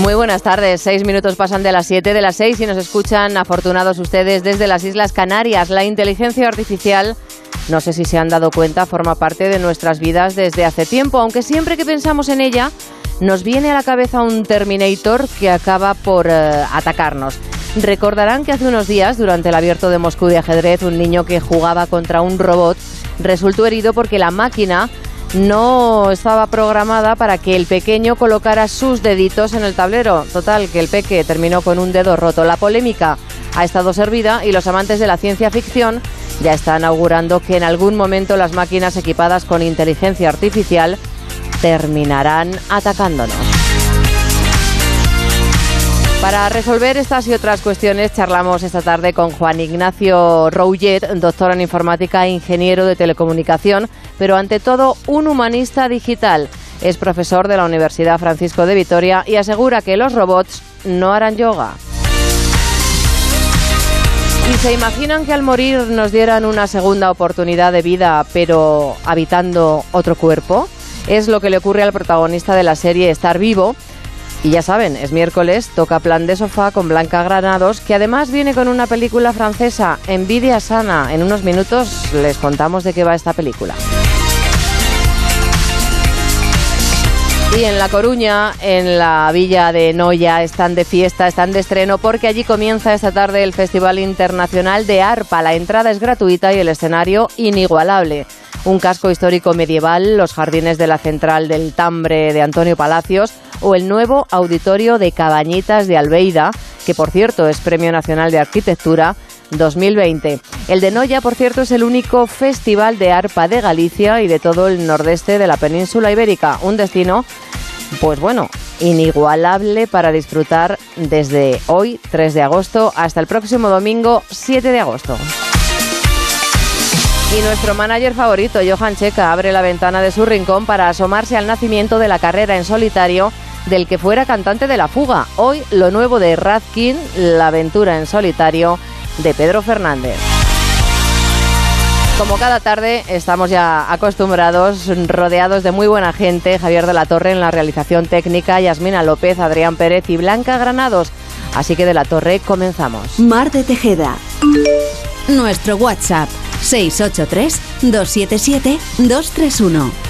Muy buenas tardes. Seis minutos pasan de las siete de las seis y nos escuchan afortunados ustedes desde las Islas Canarias. La inteligencia artificial, no sé si se han dado cuenta, forma parte de nuestras vidas desde hace tiempo, aunque siempre que pensamos en ella nos viene a la cabeza un Terminator que acaba por eh, atacarnos. Recordarán que hace unos días, durante el abierto de Moscú de ajedrez, un niño que jugaba contra un robot resultó herido porque la máquina no estaba programada para que el pequeño colocara sus deditos en el tablero. Total, que el peque terminó con un dedo roto. La polémica ha estado servida y los amantes de la ciencia ficción ya están augurando que en algún momento las máquinas equipadas con inteligencia artificial terminarán atacándonos. Para resolver estas y otras cuestiones charlamos esta tarde con Juan Ignacio Rouget, doctor en informática e ingeniero de telecomunicación, pero ante todo un humanista digital. Es profesor de la Universidad Francisco de Vitoria y asegura que los robots no harán yoga. ¿Y se imaginan que al morir nos dieran una segunda oportunidad de vida, pero habitando otro cuerpo? Es lo que le ocurre al protagonista de la serie Estar Vivo, y ya saben, es miércoles, toca plan de sofá con Blanca Granados, que además viene con una película francesa, Envidia Sana. En unos minutos les contamos de qué va esta película. Y en La Coruña, en la villa de Noya, están de fiesta, están de estreno, porque allí comienza esta tarde el Festival Internacional de Arpa. La entrada es gratuita y el escenario inigualable un casco histórico medieval, los jardines de la Central del Tambre de Antonio Palacios o el nuevo auditorio de Cabañitas de Albeida, que por cierto es Premio Nacional de Arquitectura 2020. El de Noya, por cierto, es el único festival de arpa de Galicia y de todo el nordeste de la península ibérica, un destino pues bueno, inigualable para disfrutar desde hoy, 3 de agosto, hasta el próximo domingo, 7 de agosto. Y nuestro manager favorito, Johan Checa, abre la ventana de su rincón para asomarse al nacimiento de la carrera en solitario del que fuera cantante de la fuga. Hoy lo nuevo de Radkin, la aventura en solitario de Pedro Fernández. Como cada tarde estamos ya acostumbrados, rodeados de muy buena gente, Javier de la Torre en la realización técnica, Yasmina López, Adrián Pérez y Blanca Granados. Así que de la Torre comenzamos. Mar de Tejeda. Nuestro WhatsApp 683-277-231.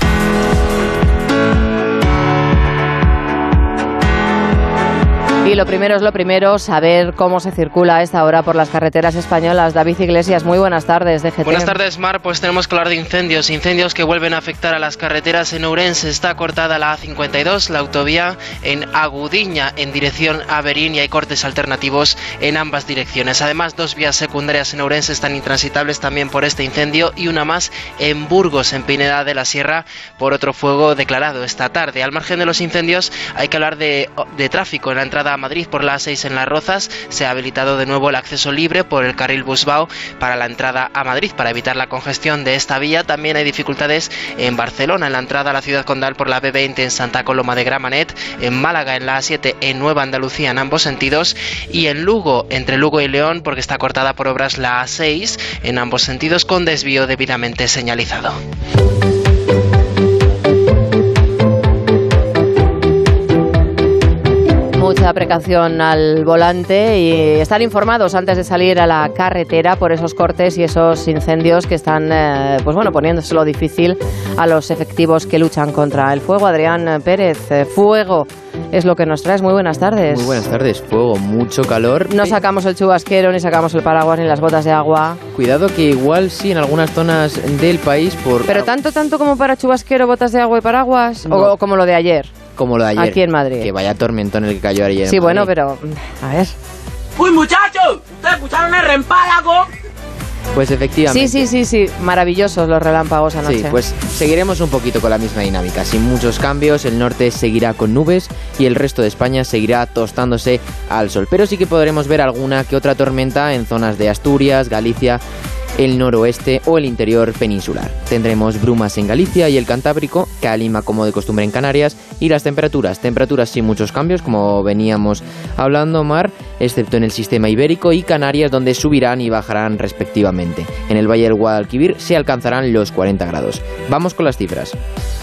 Y lo primero es lo primero, saber cómo se circula a esta hora por las carreteras españolas. David Iglesias, muy buenas tardes, DGT. Buenas tardes, Mar. Pues tenemos que hablar de incendios. Incendios que vuelven a afectar a las carreteras. En Ourense está cortada la A52, la autovía en Agudiña, en dirección a Berín, y hay cortes alternativos en ambas direcciones. Además, dos vías secundarias en Ourense están intransitables también por este incendio y una más en Burgos, en Pineda de la Sierra, por otro fuego declarado esta tarde. Al margen de los incendios, hay que hablar de, de tráfico en la entrada a Madrid por la A6 en Las Rozas. Se ha habilitado de nuevo el acceso libre por el carril Busbao para la entrada a Madrid para evitar la congestión de esta vía. También hay dificultades en Barcelona en la entrada a la ciudad condal por la B20 en Santa Coloma de Gramanet, en Málaga en la A7 en Nueva Andalucía en ambos sentidos y en Lugo entre Lugo y León porque está cortada por obras la A6 en ambos sentidos con desvío debidamente señalizado. Mucha precaución al volante y estar informados antes de salir a la carretera por esos cortes y esos incendios que están, eh, pues bueno, poniéndoselo difícil a los efectivos que luchan contra el fuego. Adrián Pérez, eh, fuego es lo que nos traes. Muy buenas tardes. Muy buenas tardes, fuego, mucho calor. No sacamos el chubasquero, ni sacamos el paraguas, ni las botas de agua. Cuidado que igual sí en algunas zonas del país por... Pero tanto, tanto como para chubasquero, botas de agua y paraguas, No. o como lo de ayer. Como lo de ayer. Aquí en Madrid. Que vaya tormentón el que cayó ayer. en Sí, bueno, Madrid. pero a ver. ¡Uy, muchachos! ¿Ustedes escucharon el rempálago? Pues efectivamente. Sí, sí, sí, sí, maravillosos los relámpagos anoche. Sí, pues seguiremos un poquito con la misma dinámica, sin muchos cambios, el norte seguirá con nubes y el resto de España seguirá tostándose al sol, pero sí que podremos ver alguna que otra tormenta en zonas de Asturias, Galicia el noroeste o el interior peninsular. Tendremos brumas en Galicia y el Cantábrico, calima como de costumbre en Canarias y las temperaturas, temperaturas sin muchos cambios como veníamos hablando mar, excepto en el sistema ibérico y Canarias donde subirán y bajarán respectivamente. En el Valle del Guadalquivir se alcanzarán los 40 grados. Vamos con las cifras.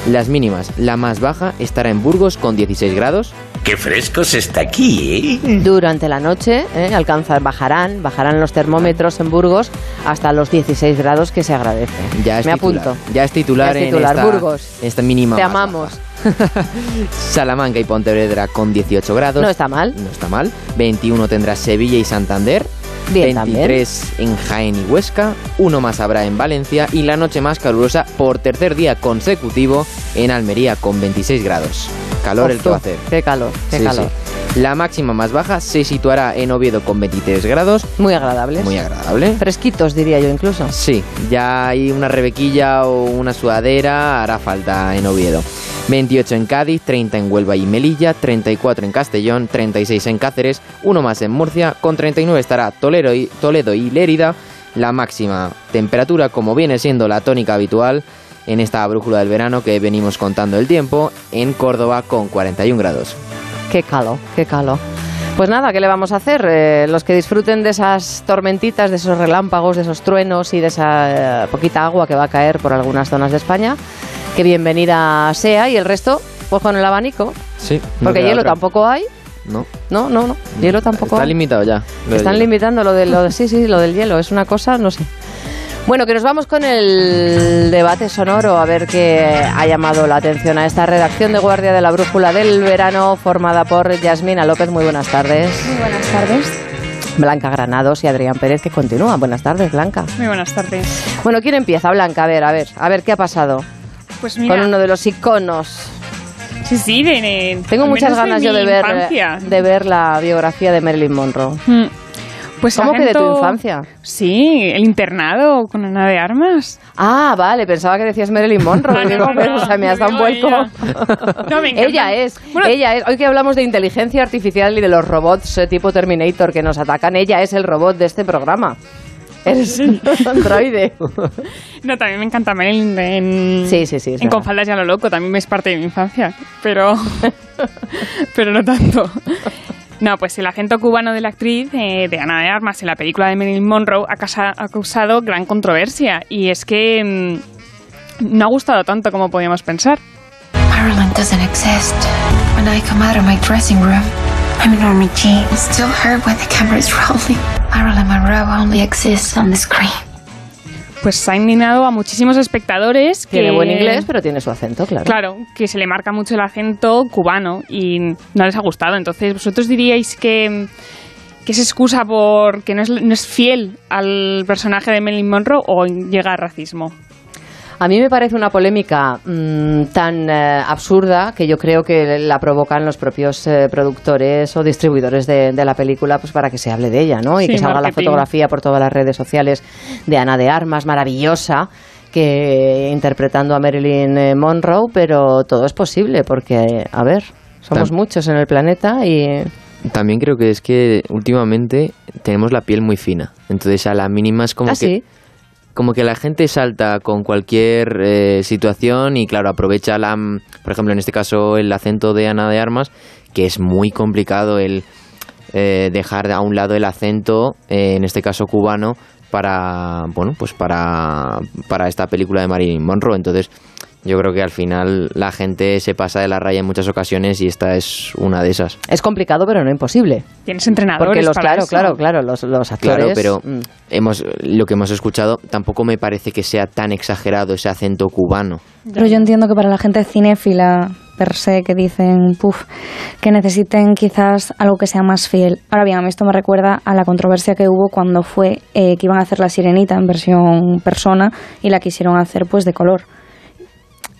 Las mínimas, la más baja estará en Burgos con 16 grados, Qué fresco se está aquí, ¿eh? Durante la noche ¿eh? alcanzar, bajarán, bajarán los termómetros en Burgos hasta los 16 grados que se agradece. Ya es Me titular. apunto. Ya es titular, Ya es titular, en esta, Burgos. esta mínima. Te amamos. baja. Salamanca y Pontevedra con 18 grados. No está mal. No está mal. 21 tendrá Sevilla y Santander. Bien, también. 23 en Jaén y Huesca, uno más habrá en Valencia y la noche más calurosa por tercer día consecutivo en Almería con 26 grados. Calor el que va a hacer. Qué calor, qué Sí, calor. sí. La máxima más baja se situará en Oviedo con 23 grados, Muy agradables. muy agradable. Fresquitos, diría yo incluso. Sí, ya hay una rebequilla o una sudadera, hará falta en Oviedo. 28 en Cádiz, 30 en Huelva y Melilla, 34 en Castellón, 36 en Cáceres, uno más en Murcia, con 39 estará Toledo y, Toledo y Lérida. La máxima temperatura, como viene siendo la tónica habitual en esta brújula del verano que venimos contando el tiempo, en Córdoba con 41 grados. Qué calor, qué calor. Pues nada, ¿qué le vamos a hacer? Eh, los que disfruten de esas tormentitas, de esos relámpagos, de esos truenos y de esa eh, poquita agua que va a caer por algunas zonas de España, que bienvenida sea. Y el resto, pues con el abanico. Sí, Porque hielo tampoco hay. No, No, no, no. Hielo tampoco está hay. limitado ya. Están hielo. limitando lo de lo de- sí, sí, lo del hielo. Es una cosa, no sé. Bueno, que nos vamos con el debate sonoro a ver qué ha llamado la atención a esta redacción de Guardia de la Brújula del Verano formada por Yasmina López. Muy buenas tardes. Muy buenas tardes. Blanca Granados y Adrián Pérez que continúan. Buenas tardes, Blanca. Muy buenas tardes. Bueno, ¿quién empieza? Blanca, a ver, a ver, a ver qué ha pasado Pues mira, con uno de los iconos. sí, sí, de, de- Tengo muchas ganas de yo de ver, infancia. de ver la biografía de Marilyn Monroe. Mm. Pues ¿Cómo que de tu infancia? Sí, el internado con Ana de Armas. Ah, vale, pensaba que decías Marilyn Monroe. No, Digo, no, pero, no, o sea, me has dado un vuelco. me ella es, Bueno, ella es. Hoy que hablamos de inteligencia artificial y de los robots eh, tipo Terminator que nos atacan, ella es el robot de este programa. Eres un androide. No, también me encanta Marilyn en, Sí, sí, sí, en Con faldas ya lo loco, también es parte de mi infancia, pero, pero no tanto. No, pues el acento cubano de la actriz eh, de Ana de Armas en la película de Marilyn Monroe ha, casa- ha causado gran controversia y es que mm, no ha gustado tanto como podíamos pensar. Marilyn doesn't exist. When I come out of my dressing room, I'm in army jeans. Still her when the camera is rolling. Marilyn Monroe only exists on the screen. Pues ha indignado a muchísimos espectadores que... Tiene buen inglés, pero tiene su acento, claro. Claro, que se le marca mucho el acento cubano y no les ha gustado. Entonces, ¿vosotros diríais que, que es excusa por que no es, no es fiel al personaje de Marilyn Monroe o llega a racismo? A mí me parece una polémica mm, tan eh, absurda que yo creo que la provocan los propios eh, productores o distribuidores de, de la película pues para que se hable de ella, ¿no? Y Sí, que salga la marketing. fotografía por todas las redes sociales de Ana de Armas, maravillosa, que interpretando a Marilyn eh, Monroe, pero todo es posible porque, a ver, somos Tam- muchos en el planeta y También creo que es que últimamente tenemos la piel muy fina. Entonces a la mínima es como Ah, que sí. Como que la gente salta con cualquier eh, situación y claro, aprovecha la mm, por ejemplo, en este caso el acento de Ana de Armas, que es muy complicado el eh, dejar a un lado el acento, eh, en este caso cubano, para bueno, pues para para esta película de Marilyn Monroe. Entonces, yo creo que al final la gente se pasa de la raya en muchas ocasiones y esta es una de esas. es complicado pero no imposible. Tienes entrenadores Porque los, para claro, eso. claro, claro, los, los actores... Claro, pero mm, hemos lo que hemos escuchado tampoco me parece que sea tan exagerado ese acento cubano. Pero yo entiendo que para la gente cinéfila per se que dicen, puf, que necesiten quizás algo que sea más fiel. Ahora bien, a mí esto me recuerda a la controversia que hubo cuando fue eh, que iban a hacer la sirenita en versión persona y la quisieron hacer pues de color.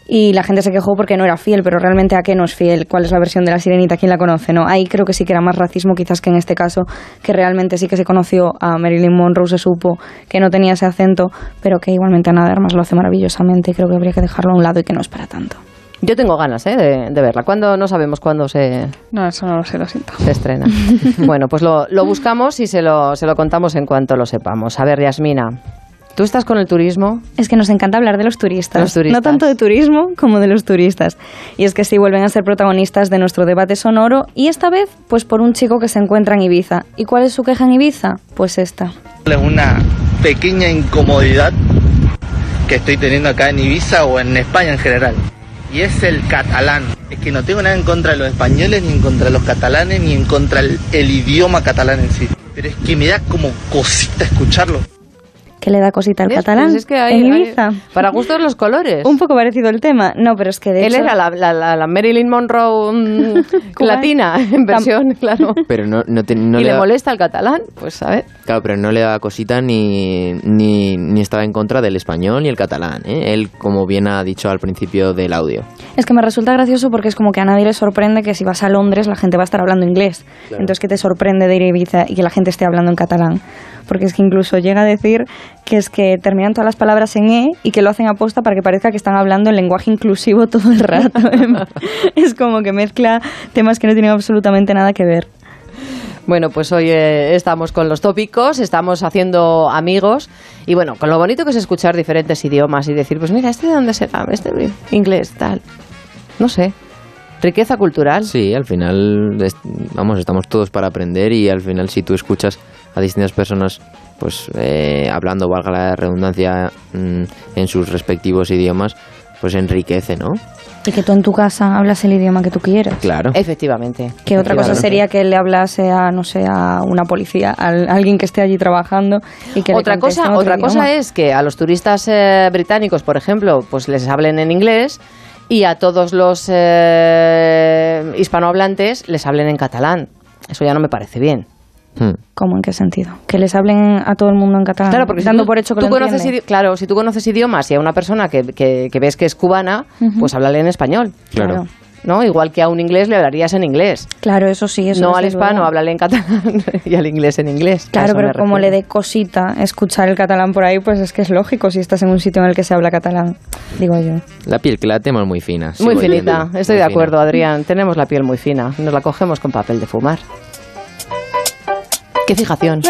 Y la gente se quejó porque no era fiel, pero realmente a qué no es fiel, cuál es la versión de la sirenita, quién la conoce, ¿no? Ahí creo que sí que era más racismo quizás que en este caso, que realmente sí que se conoció a Marilyn Monroe, se supo que no tenía ese acento, pero que igualmente Ana de Armas lo hace maravillosamente y creo que habría que dejarlo a un lado y que no es para tanto. Yo tengo ganas ¿eh? de, de verla. ¿Cuándo? No sabemos cuándo se, No, eso no lo sé, lo siento. se estrena. bueno, pues lo, lo buscamos y se lo, se lo contamos en cuanto lo sepamos. A ver, Yasmina, ¿tú estás con el turismo? Es que nos encanta hablar de los turistas. Los turistas. No tanto de turismo como de los turistas. Y es que sí vuelven a ser protagonistas de nuestro debate sonoro y esta vez pues por un chico que se encuentra en Ibiza. ¿Y cuál es su queja en Ibiza? Pues esta. una pequeña incomodidad que estoy teniendo acá en Ibiza o en España en general. Y es el catalán. Es que no tengo nada en contra de los españoles, ni en contra de los catalanes, ni en contra del el idioma catalán en sí. Pero es que me da como cosita escucharlo. ¿Qué le da cosita al catalán? Pues es que hay- en hay- Ibiza. para gustos los colores. Un poco parecido el tema. No, pero es que de Él hecho... era la, la- la- la Marilyn Monroe mm, ¿Cómo latina, en versión, claro. Pero no, no, te- no y le le da- molesta el catalán, pues a ver. Claro, pero no le daba cosita ni, ni, ni estaba en contra del español ni el catalán. ¿eh? Él, como bien ha dicho al principio del audio. Es que me resulta gracioso porque es como que a nadie le sorprende que si vas a Londres la gente va a estar hablando inglés. Entonces, ¿qué te sorprende de ir a Ibiza y que la gente esté hablando en catalán? Porque es que incluso llega a decir que es que terminan todas las palabras en E y que lo hacen aposta para que parezca que están hablando en lenguaje inclusivo todo el rato. es como que mezcla temas que no tienen absolutamente nada que ver. Bueno, pues hoy eh, estamos con los tópicos, estamos haciendo amigos y bueno, con lo bonito que es escuchar diferentes idiomas y decir, pues mira, este de dónde será, este inglés, tal. No sé. Riqueza cultural. Sí, al final, es- vamos, estamos todos para aprender y al final si tú escuchas a distintas personas, pues eh, hablando, valga la redundancia, mm, en sus respectivos idiomas, pues enriquece, ¿no? Y que tú en tu casa hablas el idioma que tú quieras. Claro. Efectivamente. Que otra cosa sería que le hablase a, no sé, a una policía, a alguien que esté allí trabajando y que le otra conteste cosa, otra cosa es que a los turistas eh, británicos, por ejemplo, pues les hablen en inglés y a todos los eh, hispanohablantes les hablen en catalán. Eso ya no me parece bien. Hmm. ¿Cómo? ¿En qué sentido? Que les hablen a todo el mundo en catalán. Claro, porque si dando tú, por hecho que tú lo conoces idi- claro, si tú conoces idiomas y a una persona que, que- que ves que es cubana, pues háblale en español, Claro. Claro. ¿no? Igual que a un inglés le hablarías en inglés. Claro, eso sí, eso no al hispano, háblale en catalán y al inglés en inglés. Claro, pero como le dé cosita escuchar el catalán por ahí, pues es que es lógico si estás en un sitio en el que se habla catalán, digo yo. La piel que la tenemos muy fina. Muy finita, estoy muy de fina. acuerdo, Adrián. Tenemos la piel muy fina, nos la cogemos con papel de fumar. Qué fijación.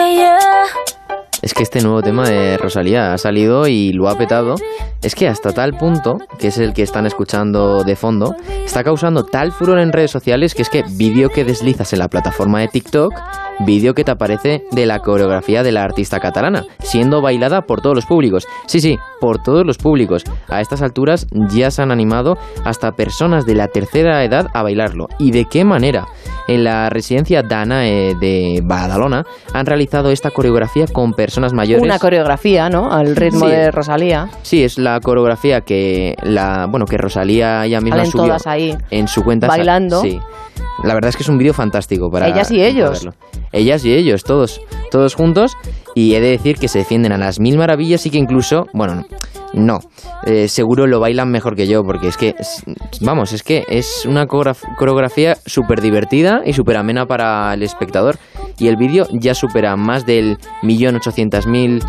Es que este nuevo tema de Rosalía ha salido y lo ha petado. Es que hasta tal punto, que es el que están escuchando de fondo, está causando tal furor en redes sociales que es que vídeo que deslizas en la plataforma de TikTok, vídeo que te aparece de la coreografía de la artista catalana, siendo bailada por todos los públicos. Sí, sí, por todos los públicos. A estas alturas ya se han animado hasta personas de la tercera edad a bailarlo. ¿Y de qué manera? En la residencia Danae de Badalona han realizado esta coreografía con personas mayores. Una coreografía, ¿no? Al ritmo Sí. de Rosalía. Sí, es la coreografía que la bueno que Rosalía ella misma Salen subió todas ahí en su cuenta. bailando. Sí. La verdad es que es un vídeo fantástico para Ellas y ellos. verlo. Ellas y ellos, todos, todos juntos. Y he de decir que se defienden a las mil maravillas y que incluso, bueno, no, eh, seguro lo bailan mejor que yo, porque es que, vamos, es que es una coreograf- coreografía súper divertida y súper amena para el espectador. Y el vídeo ya supera más del millón ochocientas mil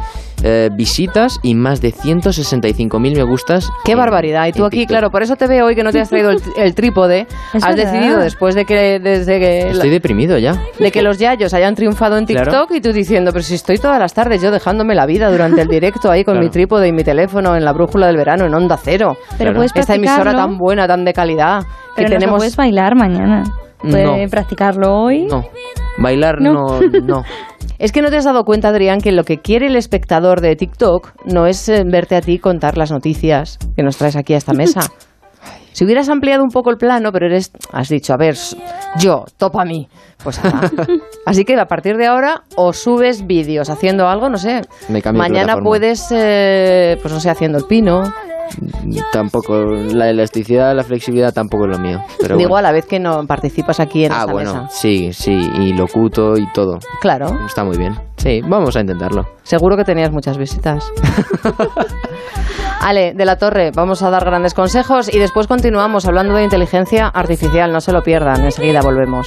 eh, visitas y más de 165.000 me gustas. Qué en- barbaridad. Y tú aquí, TikTok. claro, por eso te veo hoy que no te has traído el, el trípode. Es has verdad. decidido después de que desde que Estoy deprimido ya. de que los yayos hayan triunfado en TikTok Claro. y tú diciendo, pero si estoy todas las tardes yo dejándome la vida durante el directo ahí con Claro. mi trípode y mi teléfono en la brújula del verano en Onda Cero. Pero puedes Esta emisora tan buena, tan de calidad, que Pero no se tenemos... puedes bailar mañana. Puedes No. practicarlo hoy. No. Bailar No. no, no. Es que no te has dado cuenta, Adrián, que lo que quiere el espectador de TikTok no es eh, verte a ti contar las noticias que nos traes aquí a esta mesa. Si hubieras ampliado un poco el plano, pero eres, has dicho, a ver, yo, topa a mí. Pues ala. Así que a partir de ahora, o subes vídeos haciendo algo, no sé. Me Mañana puedes, eh, pues no sé, haciendo el pino. Tampoco, la elasticidad, la flexibilidad tampoco es lo mío. Pero Digo, bueno. a la vez que no participas aquí en Ah, esta bueno, mesa. sí, sí, y locuto y todo. Claro, Está muy bien. Sí, vamos a intentarlo. seguro que tenías muchas visitas. Ale, de la Torre, vamos a dar grandes consejos y después continuamos hablando de inteligencia artificial. No se lo pierdan, enseguida volvemos.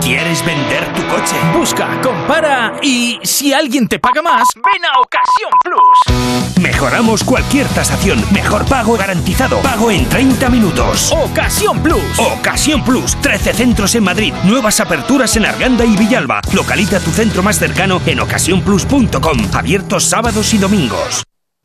¿Quieres vender tu coche? Busca, compara y si alguien te paga más, ven a Ocasión Plus. Mejoramos cualquier tasación. Mejor pago garantizado. Pago en 30 minutos. Ocasión Plus. Ocasión Plus. 13 centros en Madrid. Nuevas aperturas en Arganda y Villalba. Localiza tu centro más cercano en ocasiónplus.com. Abiertos sábados y domingos.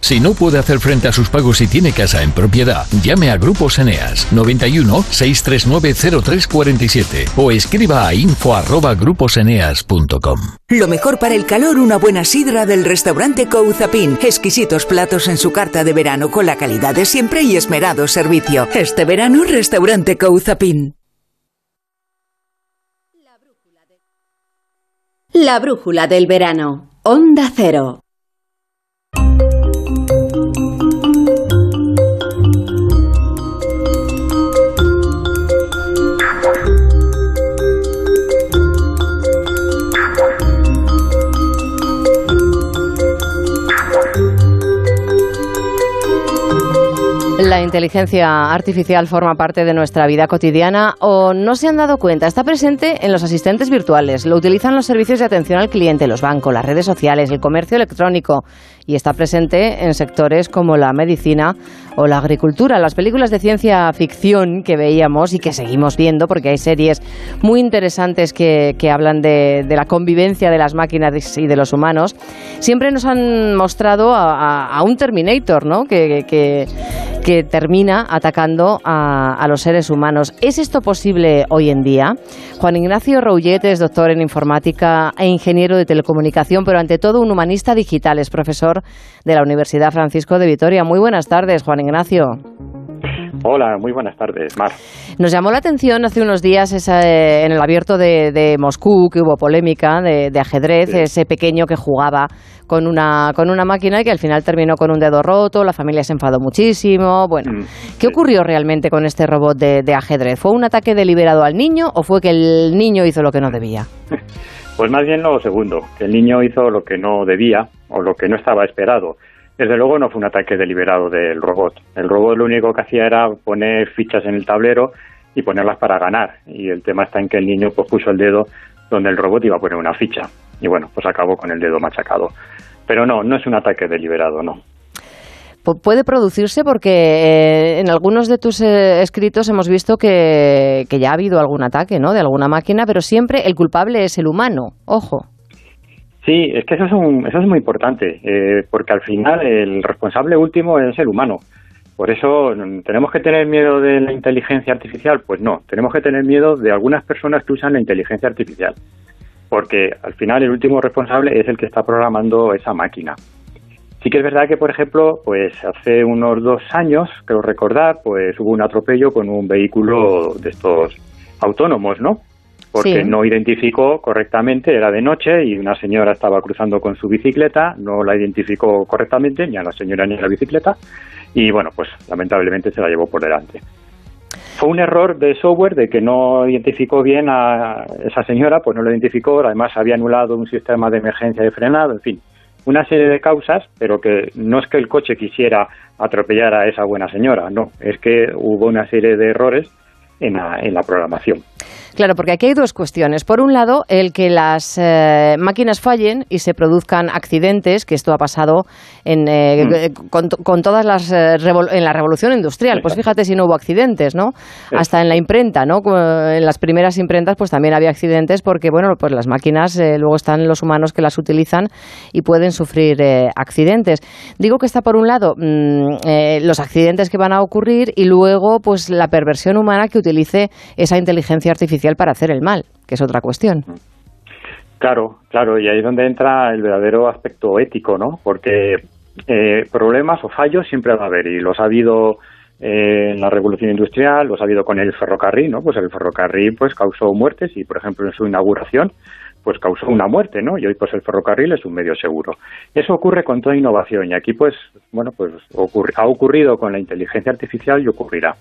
si no puede hacer frente a sus pagos y tiene casa en propiedad, llame a Grupos Eneas 91 639 0347 o escriba a info@gruposeneas.com. Lo mejor para el calor, una buena sidra del restaurante Couzapin. Exquisitos platos en su carta de verano con la calidad de siempre y esmerado servicio. Este verano, restaurante Couzapin. La brújula del verano. Onda Cero. La inteligencia artificial forma parte de nuestra vida cotidiana o no se han dado cuenta. Está presente en los asistentes virtuales, lo utilizan los servicios de atención al cliente, los bancos, las redes sociales, el comercio electrónico y está presente en sectores como la medicina o la agricultura. Las películas de ciencia ficción que veíamos y que seguimos viendo, porque hay series muy interesantes que, hablan de, la convivencia de las máquinas y de los humanos, siempre nos han mostrado a, un Terminator, ¿no? Que, que, termina atacando a, los seres humanos. ¿Es esto posible hoy en día? Juan Ignacio Rouget es doctor en informática e ingeniero de telecomunicación, pero ante todo un humanista digital, es profesor de la Universidad Francisco de Vitoria. Muy buenas tardes, Juan Ignacio. Hola, muy buenas tardes, Mar. Nos llamó la atención hace unos días en el abierto de, Moscú, que hubo polémica de, ajedrez, ese pequeño que jugaba con una, con una máquina y que al final terminó con un dedo roto, la familia se enfadó muchísimo. Bueno, mm, ¿qué ocurrió realmente con este robot de ajedrez? ¿Fue un ataque deliberado al niño o fue que el niño hizo lo que no debía? Pues más bien lo segundo, que el niño hizo lo que no debía o lo que no estaba esperado. Desde luego no fue un ataque deliberado del robot. El robot lo único que hacía era poner fichas en el tablero y ponerlas para ganar. Y el tema está en que el niño pues, puso el dedo donde el robot iba a poner una ficha. Y bueno, pues acabó con el dedo machacado. Pero no, no es un ataque deliberado, no puede producirse porque eh, en algunos de tus eh, escritos hemos visto que, ya ha habido algún ataque ¿no? de alguna máquina, pero siempre el culpable es el humano, ojo. Sí, es que eso es, eso es muy importante, eh, porque al final el responsable último es el humano. Por eso, ¿tenemos que tener miedo de la inteligencia artificial? Pues no, tenemos que tener miedo de algunas personas que usan la inteligencia artificial, porque al final el último responsable es el que está programando esa máquina. Sí que es verdad que, por ejemplo, pues hace unos dos años, creo recordar, pues hubo un atropello con un vehículo de estos autónomos, ¿no? Porque Sí. no identificó correctamente, era de noche y una señora estaba cruzando con su bicicleta, no la identificó correctamente, ni a la señora ni a la bicicleta, y bueno, pues lamentablemente se la llevó por delante. Fue un error de software de que no identificó bien a esa señora, pues no lo identificó, además había anulado un sistema de emergencia de frenado, en fin, una serie de causas, pero que no es que el coche quisiera atropellar a esa buena señora, no, es que hubo una serie de errores en la, en la programación. Claro, porque aquí hay dos cuestiones. Por un lado, el que las eh, máquinas fallen y se produzcan accidentes, que esto ha pasado en, eh, Mm. eh, con, to- con todas las eh, en la revolución industrial. Pues fíjate si no hubo accidentes, ¿no? Hasta en la imprenta, ¿no? En las primeras imprentas, pues también había accidentes porque, bueno, pues las máquinas luego están los humanos que las utilizan y pueden sufrir accidentes. Digo que está por un lado mm, los accidentes que van a ocurrir y luego, pues la perversión humana que utilice esa inteligencia artificial para hacer el mal, que es otra cuestión. Claro, claro, y ahí es donde entra el verdadero aspecto ético, ¿no? Porque eh, problemas o fallos siempre va a haber, y los ha habido eh, en la revolución industrial, los ha habido con el ferrocarril, ¿no? Pues el ferrocarril pues causó muertes y, por ejemplo, en su inauguración pues causó una muerte, ¿no? Y hoy pues el ferrocarril es un medio seguro. Eso ocurre con toda innovación y aquí pues, bueno, pues ocurri- ha ocurrido con la inteligencia artificial y ocurrirá.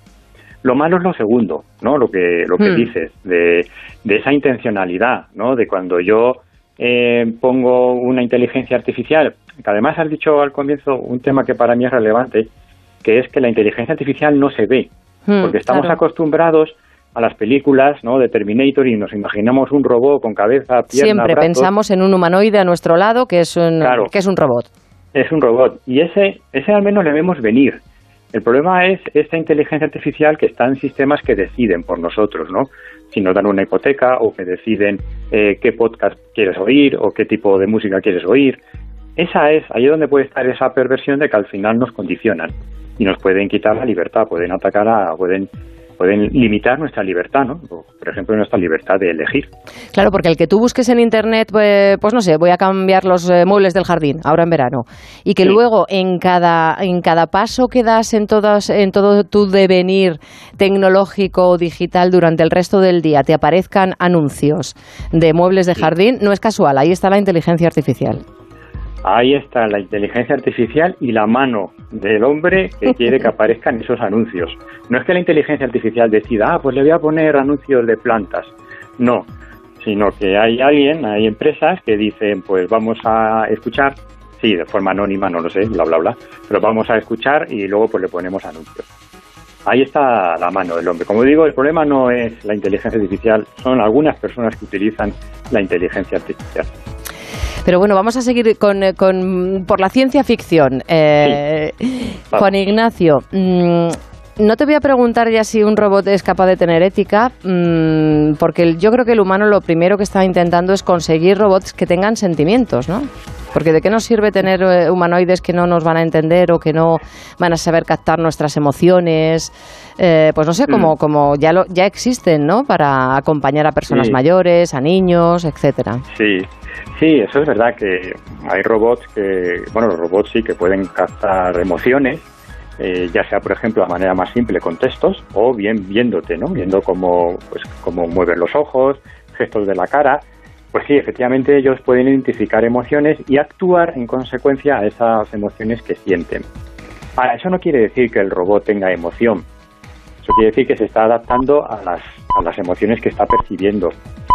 Lo malo es lo segundo, ¿no? Lo que, lo que Hmm. dices, de, de esa intencionalidad, ¿no? De cuando yo eh, pongo una inteligencia artificial, que además has dicho al comienzo un tema que para mí es relevante, que es que la inteligencia artificial no se ve, Hmm, porque estamos claro. acostumbrados a las películas, ¿no? De Terminator y nos imaginamos un robot con cabeza, piernas, Siempre brazos. pensamos en un humanoide a nuestro lado que es un, Claro. que es un robot. Es un robot. Y ese, ese al menos le vemos venir. El problema es esta inteligencia artificial que está en sistemas que deciden por nosotros, ¿no? Si nos dan una hipoteca o que deciden eh, qué podcast quieres oír o qué tipo de música quieres oír. Esa es, ahí es donde puede estar esa perversión de que al final nos condicionan y nos pueden quitar la libertad, pueden atacar a, pueden, pueden limitar nuestra libertad, ¿no? Por ejemplo, nuestra libertad de elegir. Claro, porque el que tú busques en internet, pues, pues no sé, voy a cambiar los eh, muebles del jardín ahora en verano, y que luego en cada en cada paso que das en todas en todo tu devenir tecnológico o digital durante el resto del día te aparezcan anuncios de muebles de jardín, no es casual, ahí está la inteligencia artificial. Ahí está la inteligencia artificial y la mano del hombre que quiere que aparezcan esos anuncios. No es que la inteligencia artificial decida, ah, pues le voy a poner anuncios de plantas. No, sino que hay alguien, hay empresas que dicen, pues vamos a escuchar, sí, de forma anónima, no lo sé, bla, bla, bla, pero vamos a escuchar y luego pues le ponemos anuncios. Ahí está la mano del hombre. Como digo, el problema no es la inteligencia artificial, son algunas personas que utilizan la inteligencia artificial. Pero bueno, vamos a seguir con, eh, con- por la ciencia ficción. Eh, Juan Ignacio, mm, no te voy a preguntar ya si un robot es capaz de tener ética, mm, porque yo creo que el humano lo primero que está intentando es conseguir robots que tengan sentimientos, ¿no? Porque de qué nos sirve tener eh, humanoides que no nos van a entender o que no van a saber captar nuestras emociones, Eh, pues no sé, como, Mm. como ya, lo, ya existen, ¿no? Para acompañar a personas Sí. mayores, a niños, etcétera. Sí, sí, eso es verdad que hay robots que, bueno, los robots sí que pueden captar emociones, eh, ya sea por ejemplo de manera más simple con textos o bien viéndote, ¿no? Viendo cómo, pues, cómo mueven los ojos, gestos de la cara. Pues sí, efectivamente ellos pueden identificar emociones y actuar en consecuencia a esas emociones que sienten. Ahora, eso no quiere decir que el robot tenga emoción. Eso quiere decir que se está adaptando a las, a las emociones que está percibiendo.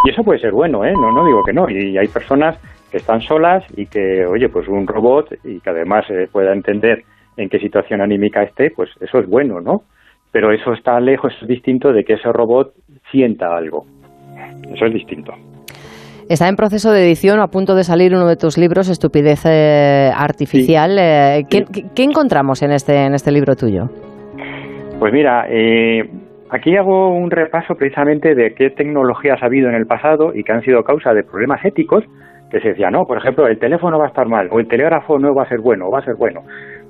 Y eso puede ser bueno, ¿eh? No, no digo que no. Y hay personas que están solas y que, oye, pues un robot y que además eh, pueda entender en qué situación anímica esté, pues eso es bueno, ¿no? Pero eso está lejos, es distinto de que ese robot sienta algo. Eso es distinto. Está en proceso de edición, a punto de salir uno de tus libros, Estupidez eh, Artificial. Eh, ¿qué, encontramos en este, en este libro tuyo? Pues mira, eh, aquí hago un repaso precisamente de qué tecnologías ha habido en el pasado y que han sido causa de problemas éticos que se decía, no, por ejemplo, el teléfono va a estar mal, o el telégrafo no va a ser bueno, o va a ser bueno.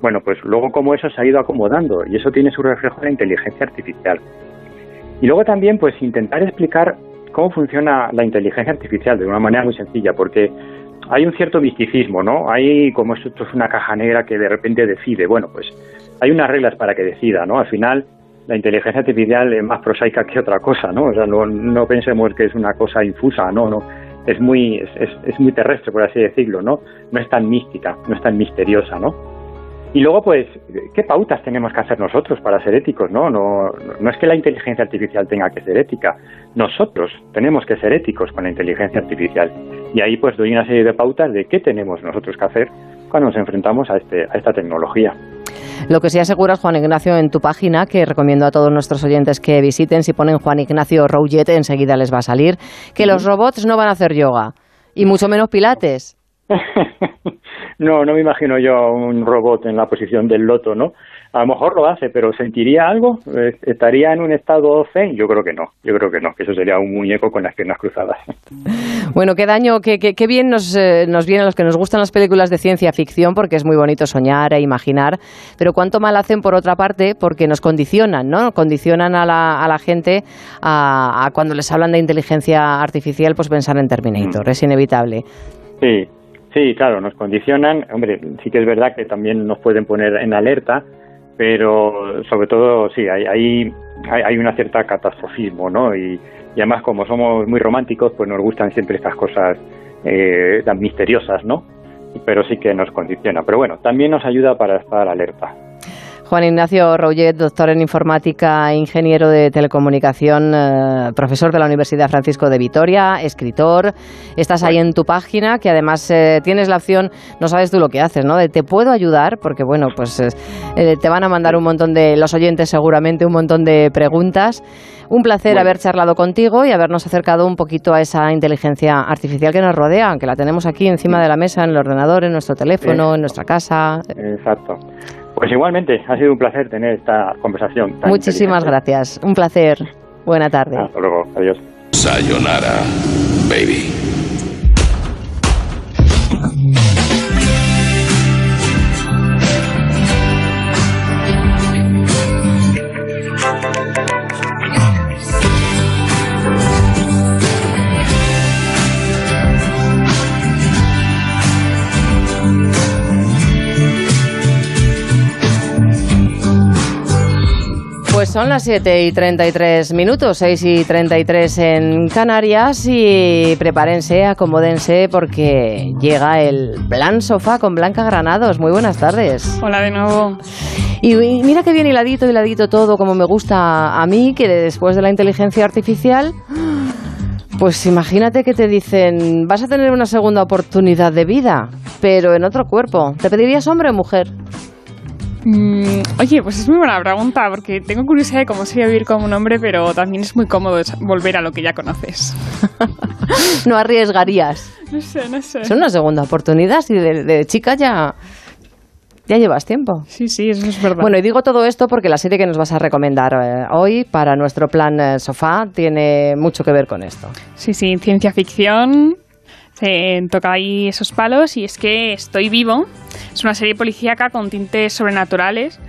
Bueno, pues luego como eso se ha ido acomodando y eso tiene su reflejo en la inteligencia artificial. Y luego también, pues intentar explicar cómo funciona la inteligencia artificial de una manera muy sencilla, porque hay un cierto misticismo, ¿no? Hay como esto es una caja negra que de repente decide. Bueno, pues hay unas reglas para que decida, ¿no? Al final la inteligencia artificial es más prosaica que otra cosa, ¿no? O sea, no, no pensemos que es una cosa infusa, no, no. Es muy, es, es muy terrestre, por así decirlo, ¿no? No es tan mística, no es tan misteriosa, ¿no? Y luego, pues, ¿qué pautas tenemos que hacer nosotros para ser éticos? No, no, no es que la inteligencia artificial tenga que ser ética. Nosotros tenemos que ser éticos con la inteligencia artificial. Y ahí, pues, doy una serie de pautas de qué tenemos nosotros que hacer cuando nos enfrentamos a, este, a esta tecnología. Lo que sí aseguras, Juan Ignacio, en tu página, que recomiendo a todos nuestros oyentes que visiten, si ponen Juan Ignacio Rouget, enseguida les va a salir, que los robots no van a hacer yoga, y mucho menos pilates. no, no me imagino yo un robot en la posición del loto, ¿no? A lo mejor lo hace, pero ¿sentiría algo? Eh, ¿Estaría en un estado zen? Yo creo que no, yo creo que no, que eso sería un muñeco con las piernas cruzadas. Bueno, qué daño, qué, qué, bien nos, eh, nos vienen los que nos gustan las películas de ciencia ficción, porque es muy bonito soñar e imaginar, pero cuánto mal hacen por otra parte, porque nos condicionan, ¿no? Condicionan a la, a la gente a, a cuando les hablan de inteligencia artificial, pues pensar en Terminator, es inevitable. Sí, Sí, claro, nos condicionan. Hombre, sí que es verdad que también nos pueden poner en alerta, pero sobre todo sí, hay, hay, hay una cierta catastrofismo, ¿no? Y, además como somos muy románticos, pues nos gustan siempre estas cosas eh, tan misteriosas, ¿no? Pero sí que nos condiciona. Pero bueno, también nos ayuda para estar alerta. Juan Ignacio Rouget, doctor en informática, ingeniero de telecomunicación, eh, profesor de la Universidad Francisco de Vitoria, escritor. Estás ahí en tu página, que además eh, tienes la opción, no sabes tú lo que haces, ¿no? De te puedo ayudar, porque bueno, pues eh, te van a mandar un montón de, los oyentes seguramente, un montón de preguntas. Un placer haber charlado contigo y habernos acercado un poquito a esa inteligencia artificial que nos rodea, aunque la tenemos aquí encima de la mesa, en el ordenador, en nuestro teléfono, en nuestra casa. Exacto. Pues igualmente, ha sido un placer tener esta conversación. Muchísimas gracias, un placer. Buena tarde. Hasta luego, adiós. Sayonara, son las 7 y 33 minutos, 6 y 33 en Canarias y prepárense, acomódense porque llega el plan sofá con Blanca Granados. Muy buenas tardes. Hola de nuevo. Y, mira que bien hiladito, hiladito todo, como me gusta a mí, que después de la inteligencia artificial... Pues imagínate que te dicen, vas a tener una segunda oportunidad de vida, pero en otro cuerpo. ¿Te pedirías hombre o mujer? Mm, oye, pues es muy buena pregunta, porque tengo curiosidad de cómo sería vivir como un hombre, pero también es muy cómodo volver a lo que ya conoces. no arriesgarías. No sé, no sé. Es una segunda oportunidad, si de, chica ya... Ya llevas tiempo. Sí, sí, eso es verdad. Bueno, y digo todo esto porque la serie que nos vas a recomendar eh, hoy para nuestro plan eh, sofá tiene mucho que ver con esto. Sí, sí, ciencia ficción, se toca ahí esos palos y es que Estoy Vivo es una serie policíaca con tintes sobrenaturales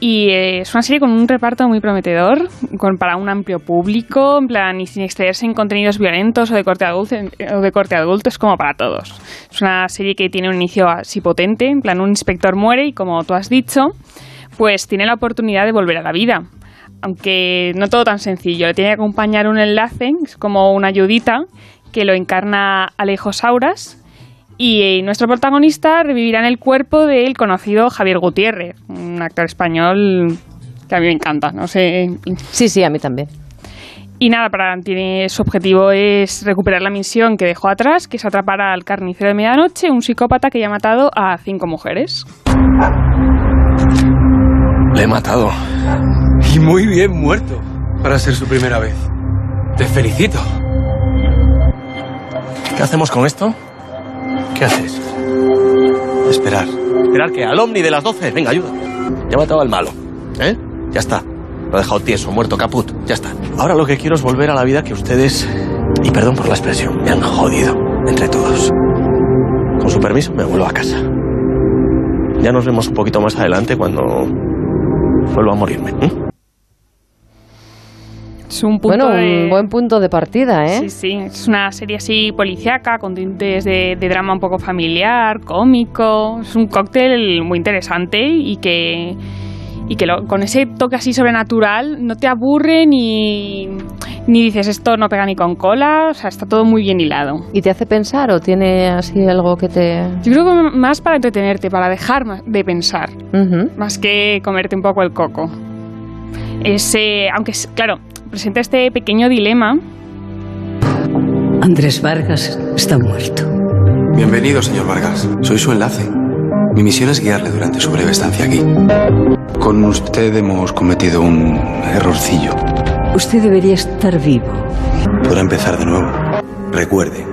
y eh, es una serie con un reparto muy prometedor con, para un amplio público, en plan, y sin excederse en contenidos violentos o de, corte adulto, o de corte adulto, es como para todos. Es una serie que tiene un inicio así potente, en plan, un inspector muere y como tú has dicho, pues tiene la oportunidad de volver a la vida. Aunque no todo tan sencillo, le tiene que acompañar un enlace, es como una ayudita, que lo encarna Alejo Sauras. Y eh, nuestro protagonista revivirá en el cuerpo del conocido Javier Gutiérrez, un actor español que a mí me encanta, no sé. Sí, sí, a mí también. Y nada, para, tiene, su objetivo es recuperar la misión que dejó atrás, que es atrapar al carnicero de medianoche, un psicópata que ya ha matado a cinco mujeres. Le he matado. Y muy bien muerto para ser su primera vez. Te felicito. ¿Qué hacemos con esto? ¿Qué haces? Esperar. ¿Esperar que ¿Al Omni de las 12? Venga, ayuda. Ya he matado al malo. ¿Eh? Ya está. Lo he dejado tieso, muerto, caput. Ya está. Ahora lo que quiero es volver a la vida que ustedes, y perdón por la expresión, me han jodido. Entre todos. Con su permiso, me vuelvo a casa. Ya nos vemos un poquito más adelante cuando vuelva a morirme. Es un punto Bueno, de- un buen punto de partida, ¿eh? Sí, sí, es una serie así policíaca con tintes de, de drama un poco familiar, cómico. Es un cóctel muy interesante y que, y que lo- con ese toque así sobrenatural no te aburre ni, ni dices esto no pega ni con cola. O sea, está todo muy bien hilado. ¿Y te hace pensar o tiene así algo que te...? Yo creo que más para entretenerte, para dejar de pensar, más que comerte un poco el coco. Ese, aunque, claro, presenta este pequeño dilema Andrés Vargas está muerto. Bienvenido, señor Vargas. Soy su enlace. Mi misión es guiarle durante su breve estancia aquí. Con usted hemos cometido un errorcillo. Usted debería estar vivo. Podrá empezar de nuevo. Recuerde,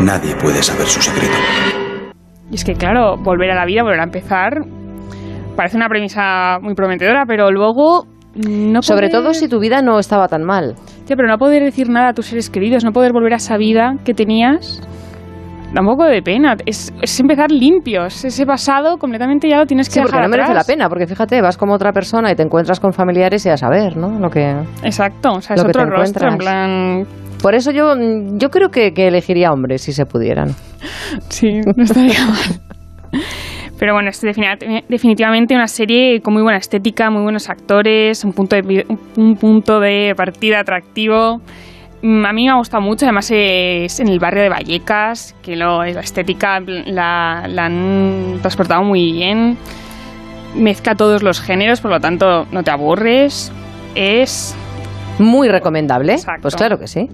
nadie puede saber su secreto. Y es que, claro, volver a la vida, volver a empezar, parece una premisa muy prometedora, pero luego no Sobre todo si tu vida no estaba tan mal. Tía, pero no poder decir nada a tus seres queridos, no poder volver a esa vida que tenías, da un poco de pena. Es, es empezar limpios. Ese pasado completamente ya lo tienes que Sí, porque dejar no merece atrás. la pena, porque fíjate, vas como otra persona y te encuentras con familiares y a saber, ¿no? Lo que... Exacto, o sea, es otro rostro, en plan... Por eso yo, yo creo que, que elegiría hombres si se pudieran. Sí, no estaría mal. Pero bueno, es defini- definitivamente una serie con muy buena estética, muy buenos actores, un punto de, un punto de partida atractivo. Mm, A mí me ha gustado mucho, además es en el barrio de Vallecas, que lo, la estética la, la han transportado muy bien. Mezcla todos los géneros, por lo tanto no te aburres. Es muy recomendable. Pues claro que sí.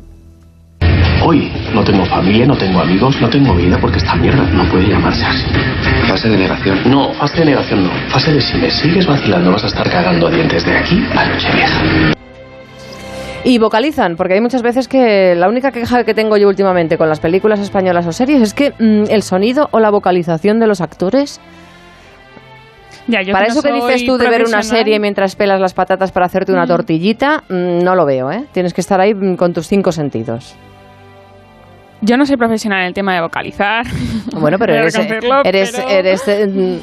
Hoy no tengo familia, no tengo amigos, no tengo vida porque esta mierda no puede llamarse así. Fase de negación. No, fase de negación no. Fase de si me sigues vacilando vas a estar cagando dientes de aquí a Nochevieja. Y vocalizan, porque hay muchas veces que la única queja que tengo yo últimamente con las películas españolas o series es que mm, el sonido o la vocalización de los actores Ya, yo para que no eso que dices tú de ver una serie mientras pelas las patatas para hacerte una Mm. tortillita, mm, no lo veo, ¿eh? Tienes que estar ahí mm, con tus cinco sentidos. Yo no soy profesional en el tema de vocalizar. Bueno, pero eres, eh, eres, pero- eres, eh, mm,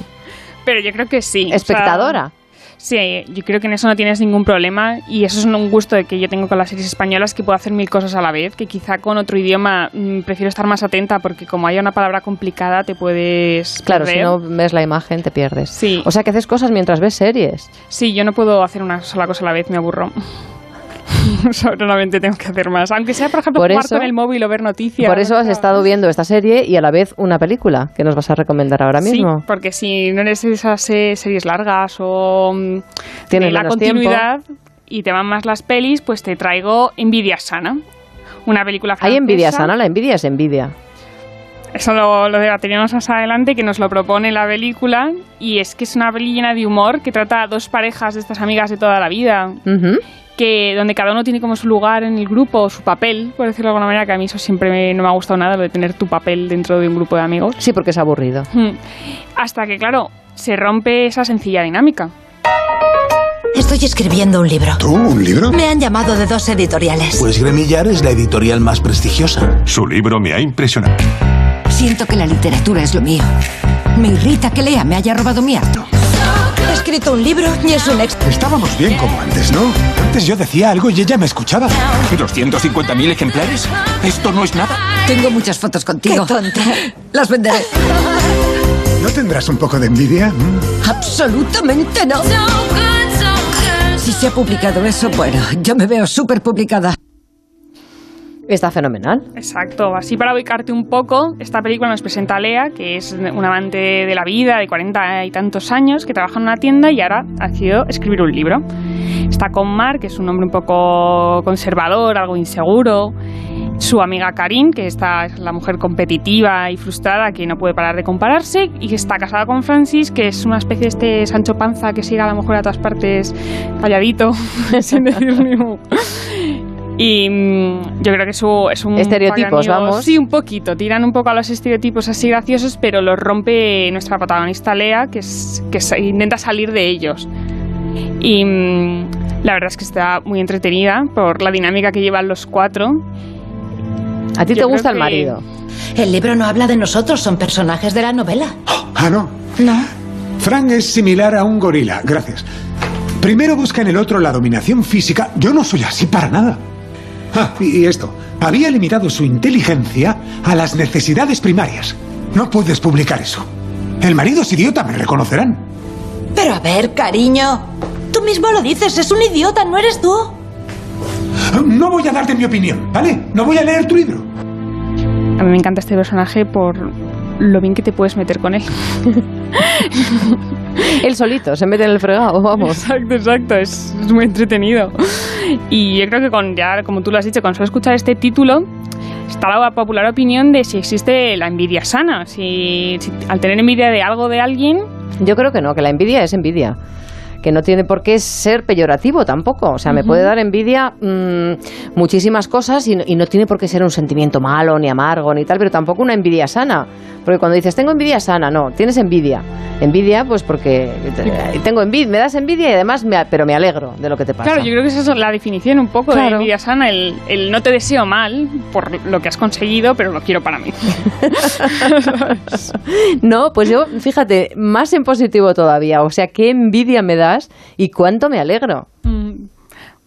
Pero yo creo que sí. o sea, espectadora. sí, yo creo que en eso no tienes ningún problema y eso es un gusto de que yo tengo con las series españolas que puedo hacer mil cosas a la vez, que quizá con otro idioma mm, prefiero estar más atenta porque como haya una palabra complicada te puedes Claro, si no ves la imagen te pierdes. Sí. O sea que haces cosas mientras ves series. Sí, yo no puedo hacer una sola cosa a la vez, me aburro. Solamente tengo que hacer más. Aunque sea, por ejemplo, Por jugar eso- con el móvil o ver noticias. Por eso has estado viendo esta serie y a la vez una película que nos vas a recomendar ahora mismo. Sí, porque si no eres esas series largas o mm, Tienes la continuidad y te van más las pelis, pues te traigo Envidia Sana. Una película Hay francesa. envidia sana, la envidia es envidia. Eso lo, lo debatiremos más adelante, que nos lo propone la película. Y es que es una peli llena de humor que trata a dos parejas de estas amigas de toda la vida. Que donde cada uno tiene como su lugar en el grupo, su papel, por decirlo de alguna manera, que a mí eso siempre me- no me ha gustado nada, lo de tener tu papel dentro de un grupo de amigos. Sí, porque es aburrido. Hasta que, claro, se rompe esa sencilla dinámica. Estoy escribiendo un libro. ¿Tú? ¿Un libro? Me han llamado de dos editoriales. Pues Gremillar es la editorial más prestigiosa. Su libro me ha impresionado. Siento que la literatura es lo mío. Me irrita que Lea me haya robado mi arte. He escrito un libro y es un éxito. Estábamos bien como antes, ¿no? Antes yo decía algo y ella me escuchaba. ¿250.000 ejemplares? Esto no es nada. Tengo muchas fotos contigo. Qué tonta. Las venderé. ¿No tendrás un poco de envidia? Absolutamente no. Si se ha publicado eso, bueno, yo me veo súper publicada. Está fenomenal. Exacto. Así para ubicarte un poco, esta película nos presenta a Lea, que es un amante de la vida de 40 y tantos años, que trabaja en una tienda y ahora ha decidido escribir un libro. Está con Mark, que es un hombre un poco conservador, algo inseguro. Su amiga Karin, que está, es la mujer competitiva y frustrada que no puede parar de compararse, y está casada con Francis, que es una especie de este Sancho Panza que sigue a la mujer a todas partes calladito, sin decir ni. Y mm, yo creo que su, es un... Estereotipos, vamos. Sí, un poquito. Tiran un poco a los estereotipos así graciosos, pero los rompe nuestra protagonista Lea, que, es, que intenta salir de ellos. Y mm, la verdad es que está muy entretenida por la dinámica que llevan los cuatro. ¿A ti Yo te gusta el que- marido? El libro no habla de nosotros, son personajes de la novela. Ah, no. No. Frank es similar a un gorila. Gracias. Primero busca en el otro la dominación física. Yo no soy así para nada. Ah, y esto. Había limitado su inteligencia a las necesidades primarias. No puedes publicar eso. El marido es idiota, me reconocerán. Pero a ver, cariño. Tú mismo lo dices, es un idiota, ¿no eres tú? No voy a darte mi opinión, ¿vale? No voy a leer tu libro. A mí me encanta este personaje por lo bien que te puedes meter con él. él solito, se mete en el fregado, vamos. Exacto, exacto, es, es, muy entretenido. Y yo creo que con, ya, como tú lo has dicho, con solo escuchar este título, está la popular opinión de si existe la envidia sana. Si, si al tener envidia de algo de alguien... Yo creo que no, que la envidia es envidia que no tiene por qué ser peyorativo tampoco. O sea, me puede dar envidia mmm, muchísimas cosas y no, y no, tiene por qué ser un sentimiento malo, ni amargo, ni tal, pero tampoco una envidia sana. Porque cuando dices, tengo envidia sana, no, tienes envidia. Envidia, pues porque tengo envidia, me das envidia y además, me, pero me alegro de lo que te pasa. Claro, yo creo que esa es la definición un poco claro. de envidia sana, el, el, no te deseo mal por lo que has conseguido, pero lo quiero para mí. no, pues yo, fíjate, más en positivo todavía. O sea, qué envidia me y cuánto me alegro. Mm.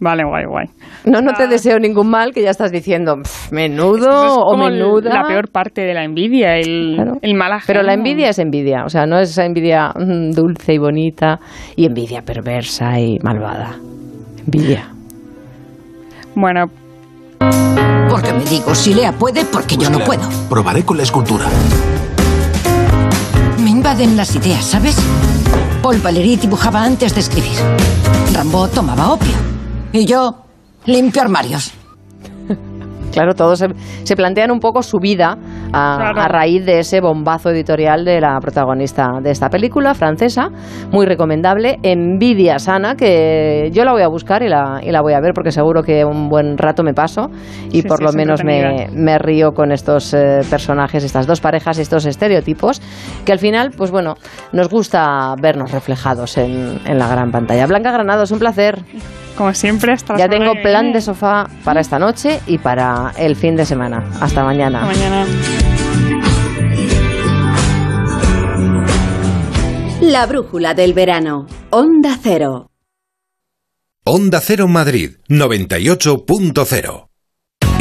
Vale, guay, guay. No, no te deseo ningún mal, que ya estás diciendo, menudo es o menuda. La peor parte de la envidia, el, claro. el mal ajeno. Pero la envidia es envidia, o sea, no es esa envidia dulce y bonita, y envidia perversa y malvada. Envidia. Bueno. Porque me digo, si Lea puede, porque pues yo no puedo. Probaré con la escultura. Me invaden las ideas, ¿sabes? Paul Valéry dibujaba antes de escribir. Rambo tomaba opio. Y yo limpio armarios. Claro, todos se, se, plantean un poco su vida a, claro. a, raíz de ese bombazo editorial de la protagonista de esta película francesa, muy recomendable, Envidia Sana, que yo la voy a buscar y la, y la voy a ver porque seguro que un buen rato me paso y sí, por sí, lo menos me, me, río con estos eh, personajes, estas dos parejas, estos estereotipos, que al final, pues bueno, nos gusta vernos reflejados en, en la gran pantalla. Blanca Granado, es un placer. Como siempre, hasta Ya tengo plan de sofá para esta noche y para el fin de semana. Hasta mañana. Hasta mañana. La brújula del verano. Onda Cero. Onda Cero Madrid 98.0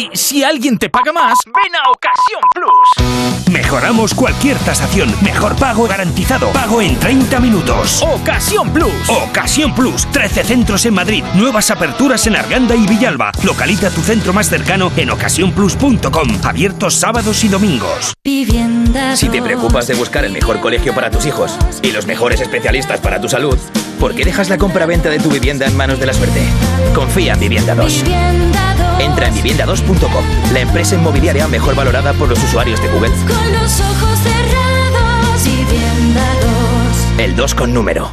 Y si alguien te paga más, ven a Ocasión Plus. Mejoramos cualquier tasación, mejor pago garantizado, pago en 30 minutos. Ocasión Plus. Ocasión Plus, 13 centros en Madrid, nuevas aperturas en Arganda y Villalba. Localiza tu centro más cercano en ocasiónplus.com, abiertos sábados y domingos. Si te preocupas de buscar el mejor colegio para tus hijos y los mejores especialistas para tu salud, ¿por qué dejas la compra-venta de tu vivienda en manos de la suerte? Confía en Vivienda 2. Entra en vivienda2.com, la empresa inmobiliaria mejor valorada por los usuarios de Google. Con los ojos cerrados, Vivienda 2. El 2 con número.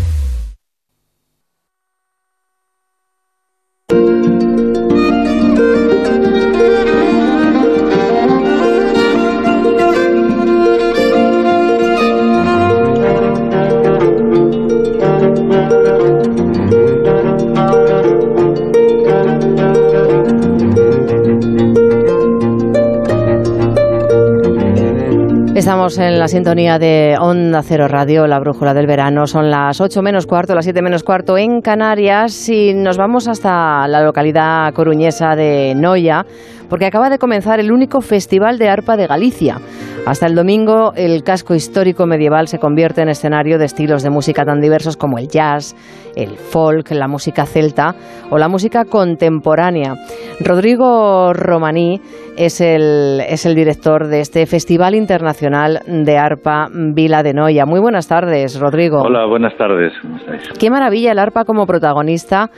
La sintonía de Onda Cero Radio, la brújula del verano. Son las 8 menos cuarto, las 7 menos cuarto en Canarias y nos vamos hasta la localidad coruñesa de Noya porque acaba de comenzar el único festival de arpa de Galicia. Hasta el domingo, el casco histórico medieval se convierte en escenario de estilos de música tan diversos como el jazz, el folk, la música celta o la música contemporánea. Rodrigo Romaní es el, es el director de este Festival Internacional de Arpa Vila de Noia. Muy buenas tardes, Rodrigo. Hola, buenas tardes. ¿Cómo estáis? Qué maravilla el arpa como protagonista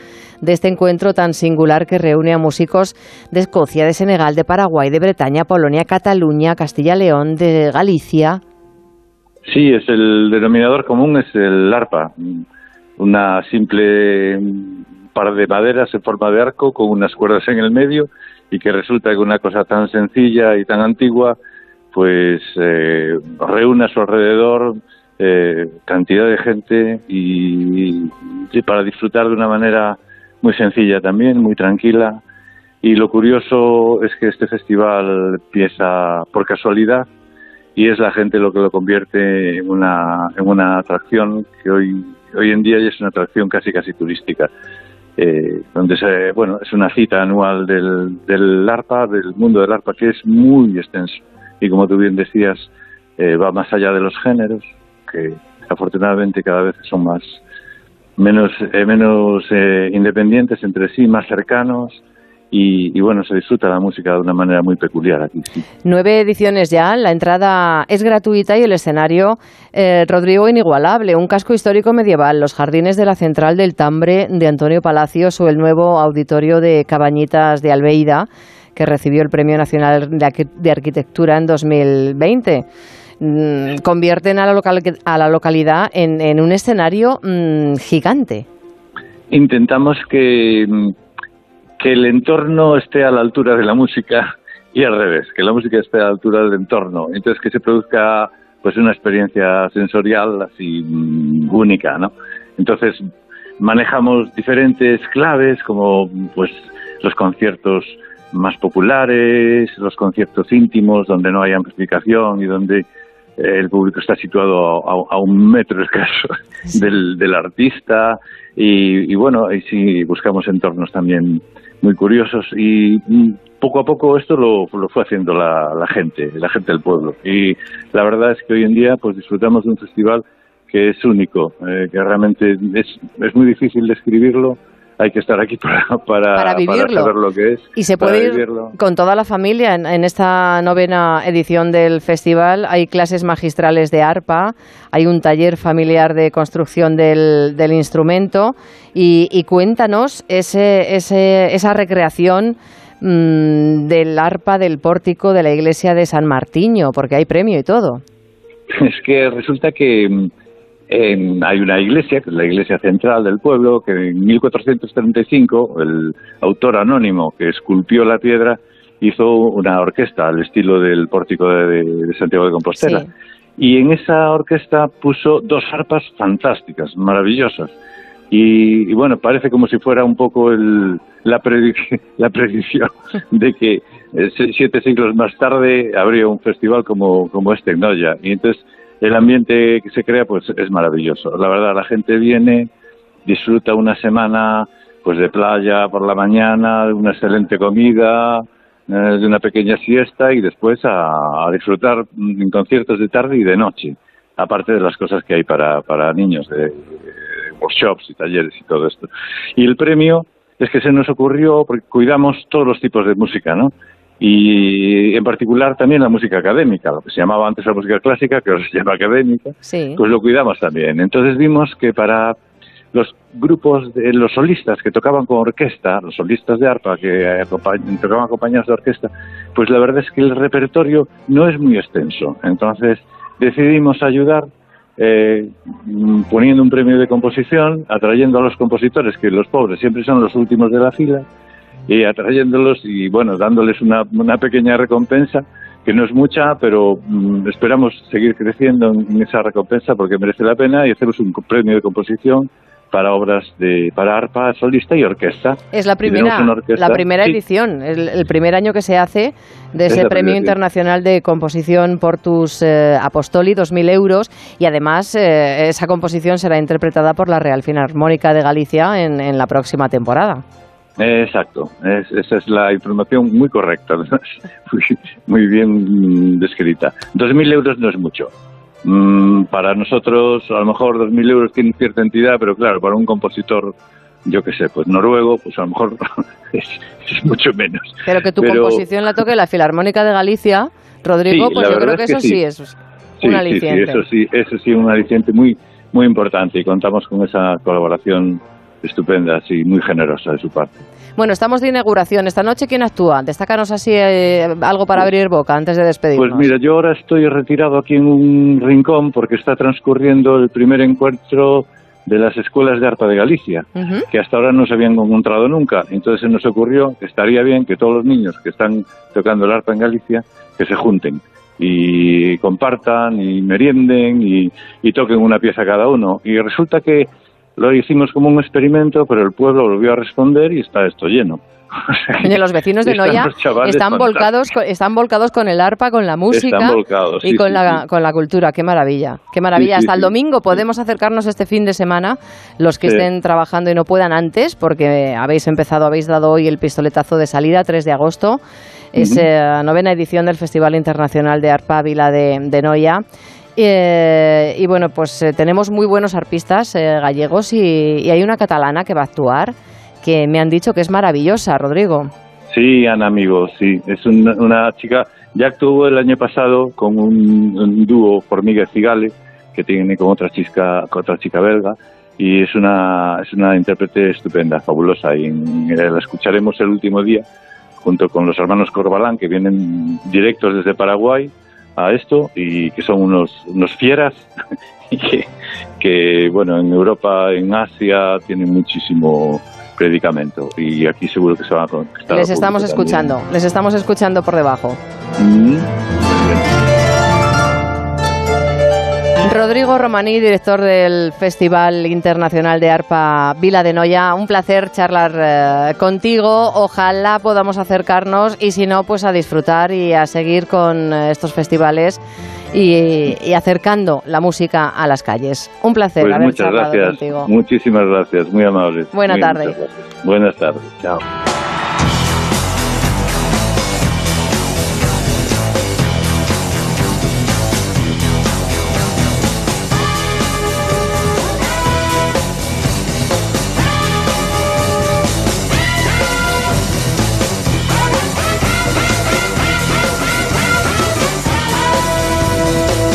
de este encuentro tan singular que reúne a músicos de Escocia, de Senegal, de Paraguay, de Bretaña, Polonia, Cataluña, Castilla-León, de Galicia. Sí, es el denominador común es el arpa, una simple par de maderas en forma de arco con unas cuerdas en el medio y que resulta que una cosa tan sencilla y tan antigua pues eh, reúne a su alrededor eh, cantidad de gente y, para disfrutar de una manera muy sencilla también, muy tranquila. Y lo curioso es que este festival empieza por casualidad y es la gente lo que lo convierte en una, en una atracción que hoy, hoy en día es una atracción casi casi turística. Eh, donde bueno, es una cita anual del, del ARPA, del mundo del ARPA, que es muy extenso. Y como tú bien decías, eh, va más allá de los géneros, que afortunadamente cada vez son más, menos, eh, menos eh, independientes entre sí, más cercanos. Y, y, bueno, se disfruta la música de una manera muy peculiar aquí. Sí. Nueve ediciones ya, la entrada es gratuita y el escenario, eh, Rodrigo, inigualable. Un casco histórico medieval, los jardines de la Central del Tambre de Antonio Palacios o el nuevo auditorio de Cabañitas de Albeida, que recibió el Premio Nacional de Arquitectura en 2020 convierten a la, local, a la localidad en, en un escenario mmm, gigante. Intentamos que, que el entorno esté a la altura de la música y al revés, que la música esté a la altura del entorno. Entonces que se produzca pues una experiencia sensorial así mmm, única, ¿no? Entonces manejamos diferentes claves como pues los conciertos más populares, los conciertos íntimos donde no hay amplificación y donde el público está situado a, a un metro escaso del, del artista y, y, bueno, ahí sí buscamos entornos también muy curiosos y poco a poco esto lo, lo fue haciendo la, la, gente, la gente del pueblo. Y la verdad es que hoy en día pues disfrutamos de un festival que es único, eh, que realmente es, es muy difícil describirlo hay que estar aquí para, para, para, vivirlo. para saber lo que es. Y se puede ir vivirlo. con toda la familia. En, en, esta novena edición del festival hay clases magistrales de arpa, hay un taller familiar de construcción del, del instrumento y, y, cuéntanos ese, ese, esa recreación mmm, del arpa del pórtico de la iglesia de San Martiño, porque hay premio y todo. Es que resulta que eh, hay una iglesia, que es la iglesia central del pueblo, que en 1435 el autor anónimo que esculpió la piedra hizo una orquesta al estilo del pórtico de, de Santiago de Compostela. Sí. Y en esa orquesta puso dos arpas fantásticas, maravillosas. Y, y, bueno, parece como si fuera un poco el, la, predic la predicción de que eh, siete siglos más tarde habría un festival como, como este en Noya. Y entonces el ambiente que se crea pues es maravilloso. La verdad, la gente viene, disfruta una semana pues de playa por la mañana, de una excelente comida, eh, de una pequeña siesta y después a, disfrutar en conciertos de tarde y de noche, aparte de las cosas que hay para, para niños, de, de workshops y talleres y todo esto. Y el premio es que se nos ocurrió, porque cuidamos todos los tipos de música, ¿no? Y en particular también la música académica, lo que se llamaba antes la música clásica, que ahora se llama académica, sí. pues lo cuidamos también. Entonces vimos que para los grupos, de, los solistas que tocaban con orquesta, los solistas de arpa que tocaban acompañados de orquesta, pues la verdad es que el repertorio no es muy extenso. Entonces decidimos ayudar eh, poniendo un premio de composición, atrayendo a los compositores, que los pobres siempre son los últimos de la fila, y atrayéndolos y bueno, dándoles una, una pequeña recompensa que no es mucha, pero mmm, esperamos seguir creciendo en esa recompensa porque merece la pena y hacemos un premio de composición para obras de para arpa solista y orquesta. Es la primera, orquesta- la primera sí, edición, el, el primer año que se hace de Es ese Premio sí. Internacional de Composición Portus eh, Apostoli, 2.000 euros, y además eh, esa composición será interpretada por la Real Filarmónica de Galicia en, en la próxima temporada. Exacto, Es- esa es la información muy correcta, muy, muy bien descrita. 2.000 euros no es mucho. Mm, para nosotros, a lo mejor 2.000 euros tienen cierta entidad, pero claro, para un compositor, yo qué sé, pues noruego, pues a lo mejor es, es mucho menos. Pero que tu Pero- composición la toque la Filarmónica de Galicia, Rodrigo, Sí, pues yo creo que es que eso sí, sí. es Sí, un aliciente. Sí, eso sí, eso sí, un aliciente muy, muy importante y contamos con esa colaboración estupenda, sí, muy generosa de su parte. Bueno, estamos de inauguración. Esta noche, ¿quién actúa? Destácanos así eh, algo para abrir boca antes de despedirnos. Pues mira, yo ahora estoy retirado aquí en un rincón porque está transcurriendo el primer encuentro de las escuelas de arpa de Galicia, que hasta ahora no se habían encontrado nunca. Entonces se nos ocurrió que estaría bien que todos los niños que están tocando el arpa en Galicia, que se junten y compartan y merienden y, y toquen una pieza cada uno. Y resulta que lo hicimos como un experimento, pero el pueblo volvió a responder y está esto lleno. Oye, los vecinos de Noya están volcados, con, están volcados con el arpa, con la música volcados, y sí, con, sí, la, sí. con la cultura. Qué maravilla, qué maravilla. Hasta el domingo podemos acercarnos este fin de semana, los que estén trabajando y no puedan antes, porque habéis empezado, habéis dado hoy el pistoletazo de salida, 3 de agosto. Es Ujú. eh, la novena edición del Festival Internacional de Arpa Vila de, de Noya. Eh, y bueno, pues eh, tenemos muy buenos arpistas eh, gallegos y, hay una catalana que va a actuar que me han dicho que es maravillosa, Rodrigo. Sí, Ana, amigo, sí. Es una, una chica, ya actuó el año pasado con un, dúo Formiga y Cigale, que tiene con otra chica, con otra chica belga, y es una, es una intérprete estupenda, fabulosa, y eh, la escucharemos el último día, junto con los hermanos Corbalán, que vienen directos desde Paraguay a esto, y que son unos, unos fieras, y que, que, bueno, en Europa, en Asia, tienen muchísimo predicamento, y aquí seguro que se van a conquistar. Les estamos público también. escuchando, les estamos escuchando por debajo. Mm, Rodrigo Romaní, director del Festival Internacional de Arpa Vila de Noya, un placer charlar eh, contigo. Ojalá podamos acercarnos y si no, pues a disfrutar y a seguir con eh, estos festivales y, y acercando la música a las calles. Un placer Pues haber muchas charlado gracias, contigo. muchísimas gracias, muy amables. Buena Muy- tarde. Buenas tardes, chao.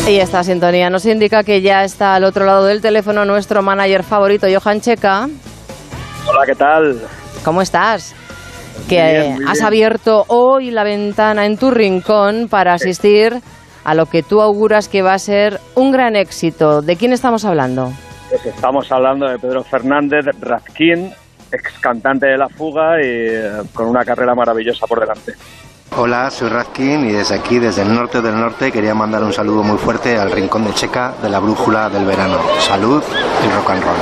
Y esta sintonía nos indica que ya está al otro lado del teléfono nuestro manager favorito, Johan Checa. Hola, ¿qué tal? ¿Cómo estás? Que bien, has abierto hoy la ventana en tu rincón para asistir a lo que tú auguras que va a ser un gran éxito. ¿De quién estamos hablando? Pues estamos hablando de Pedro Fernández Razquín, ex cantante de La Fuga y eh, con una carrera maravillosa por delante. Hola, soy Radkin y desde aquí, desde el norte del norte, quería mandar un saludo muy fuerte al rincón de Checa de la brújula del verano. Salud y rock and roll.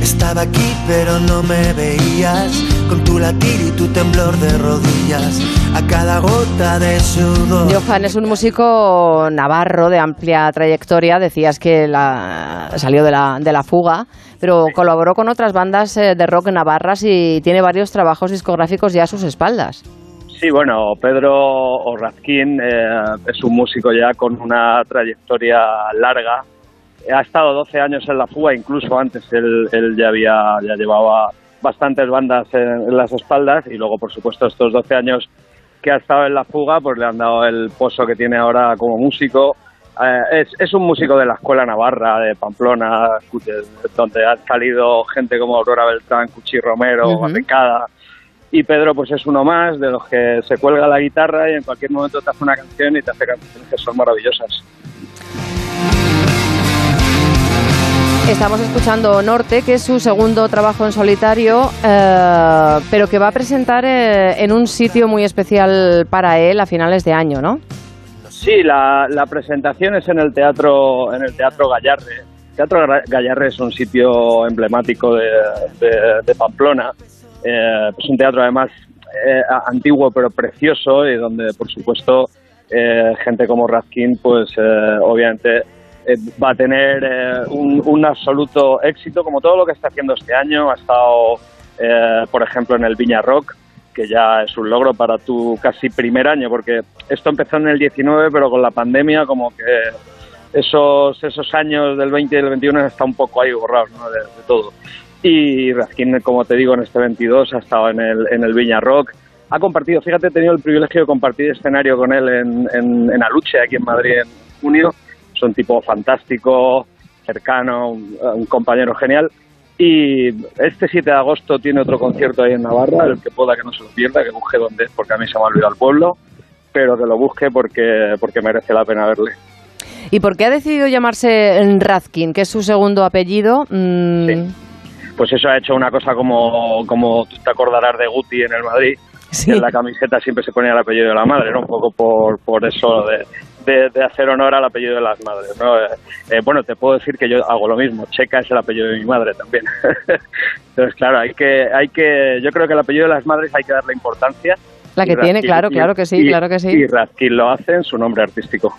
Estaba aquí pero no me veías, con tu latir y tu temblor de rodillas, a cada gota de sudor. Johan es un músico navarro de amplia trayectoria. Decías que la- salió de la, de la fuga, pero colaboró con otras bandas eh, de rock navarras y tiene varios trabajos discográficos ya a sus espaldas. Sí, bueno, Pedro Orrazquín eh, es un músico ya con una trayectoria larga. Ha estado 12 años en la fuga, incluso antes él, él ya había ya llevaba bastantes bandas en, en las espaldas y luego, por supuesto, estos 12 años que ha estado en la fuga, pues le han dado el pozo que tiene ahora como músico. Eh, es, es un músico de la escuela navarra, de Pamplona, de- donde han salido gente como Aurora Beltrán, Cuchi Romero. Atecada. Y Pedro pues es uno más de los que se cuelga la guitarra y en cualquier momento te hace una canción y te hace canciones que son maravillosas. Estamos escuchando Norte, que es su segundo trabajo en solitario, eh, pero que va a presentar eh, en un sitio muy especial para él a finales de año, ¿no? Sí, la, la presentación es en el teatro en el teatro Gallarde. Teatro Gallarre es un sitio emblemático de, de, Pamplona. Eh, es un teatro además eh, antiguo pero precioso y donde por supuesto eh, gente como Raskin pues obviamente va a tener un, un, absoluto éxito como todo lo que está haciendo este año. Ha estado por ejemplo en el Viña Rock que ya es un logro para tu casi primer año, porque esto empezó en el 19, pero con la pandemia como que esos, esos años del 20 y del 21 está un poco ahí borrados ¿no? de, todo. Y Raskin, como te digo, en este 22 ha estado en el, en el Viña Rock. Ha compartido, fíjate, he tenido el privilegio de compartir escenario con él en, en, Aluche, aquí en Madrid, en junio. Es un tipo fantástico, cercano, un, compañero genial. Y este 7 de agosto tiene otro concierto ahí en Navarra, el que pueda que no se lo pierda, que busque dónde es, porque a mí se me ha olvidado el pueblo, pero que lo busque porque, porque merece la pena verle. ¿Y por qué ha decidido llamarse Razkin, que es su segundo apellido? Mm. Pues eso ha hecho una cosa como, como tú te acordarás de Guti en el Madrid, en la camiseta siempre se ponía el apellido de la madre, ¿no? Un poco por, por eso de, de, hacer honor al apellido de las madres, ¿no? Eh, eh, bueno, te puedo decir que yo hago lo mismo, Checa es el apellido de mi madre también. Entonces, claro, hay que, hay que, yo creo que el apellido de las madres hay que darle importancia. La que tiene, claro, claro que sí, claro que sí. Y Razkin lo hace en su nombre artístico.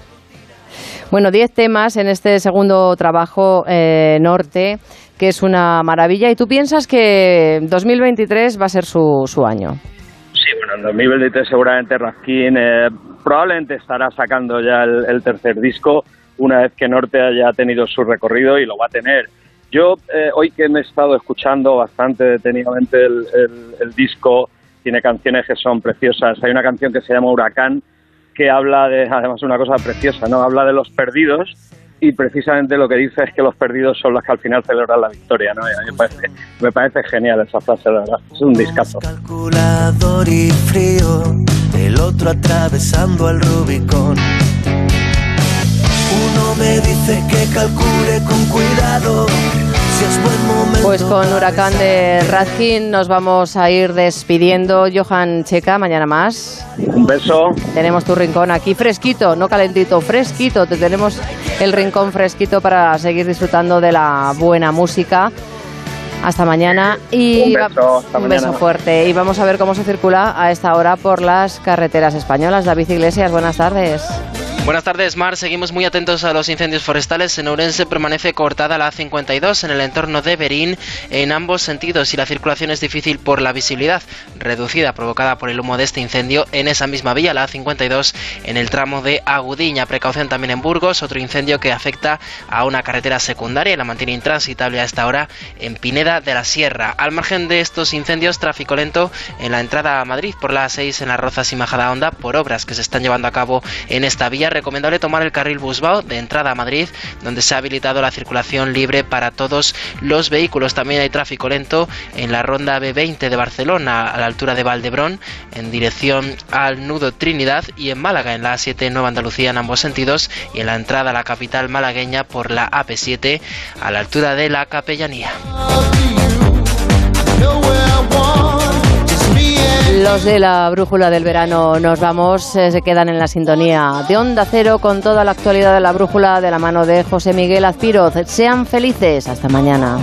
Bueno, 10 temas en este segundo trabajo eh, norte, que es una maravilla. ¿Y tú piensas que 2023 va a ser su, su año? Sí, bueno, en 2023 seguramente Raskin eh, probablemente estará sacando ya el, tercer disco una vez que Norte haya tenido su recorrido y lo va a tener. Yo eh, hoy que me he estado escuchando bastante detenidamente el disco, tiene canciones que son preciosas. Hay una canción que se llama Huracán, que habla de, además, una cosa preciosa, ¿no? Habla de los perdidos y precisamente lo que dice es que los perdidos son los que al final celebran la victoria, ¿no? Y a mí me parece, me parece genial esa frase, la verdad. Es un discazo. Calculador y frío, el otro atravesando el Rubicón. Uno me dice que calcule con cuidado pues con Huracán de Radkin nos vamos a ir despidiendo. Johan Checa, mañana más. Un beso. Tenemos tu rincón aquí fresquito, no calentito, fresquito. Te tenemos el rincón fresquito para seguir disfrutando de la buena música. Hasta mañana y un beso, fuerte. Y vamos a ver cómo se circula a esta hora por las carreteras españolas. David Iglesias, buenas tardes. Buenas tardes, Mar. Seguimos muy atentos a los incendios forestales. En Ourense permanece cortada la A52 en el entorno de Berín en ambos sentidos y la circulación es difícil por la visibilidad reducida provocada por el humo de este incendio en esa misma vía, la A52, en el tramo de Agudiña. Precaución también en Burgos, otro incendio que afecta a una carretera secundaria y la mantiene intransitable a esta hora en Pineda de la Sierra. Al margen de estos incendios, tráfico lento en la entrada a Madrid por la A6 en las Rozas y Majadahonda por obras que se están llevando a cabo en esta vía recomendable tomar el carril Busbao de entrada a Madrid, donde se ha habilitado la circulación libre para todos los vehículos. También hay tráfico lento en la ronda B20 de Barcelona, a la altura de Valdebrón, en dirección al nudo Trinidad, y en Málaga, en la A7 Nueva Andalucía, en ambos sentidos, y en la entrada a la capital malagueña por la AP7, a la altura de la Capellanía. Los de la brújula del verano nos vamos, eh, se quedan en la sintonía de Onda Cero con toda la actualidad de la brújula de la mano de José Miguel Azpiroz. Sean felices, hasta mañana.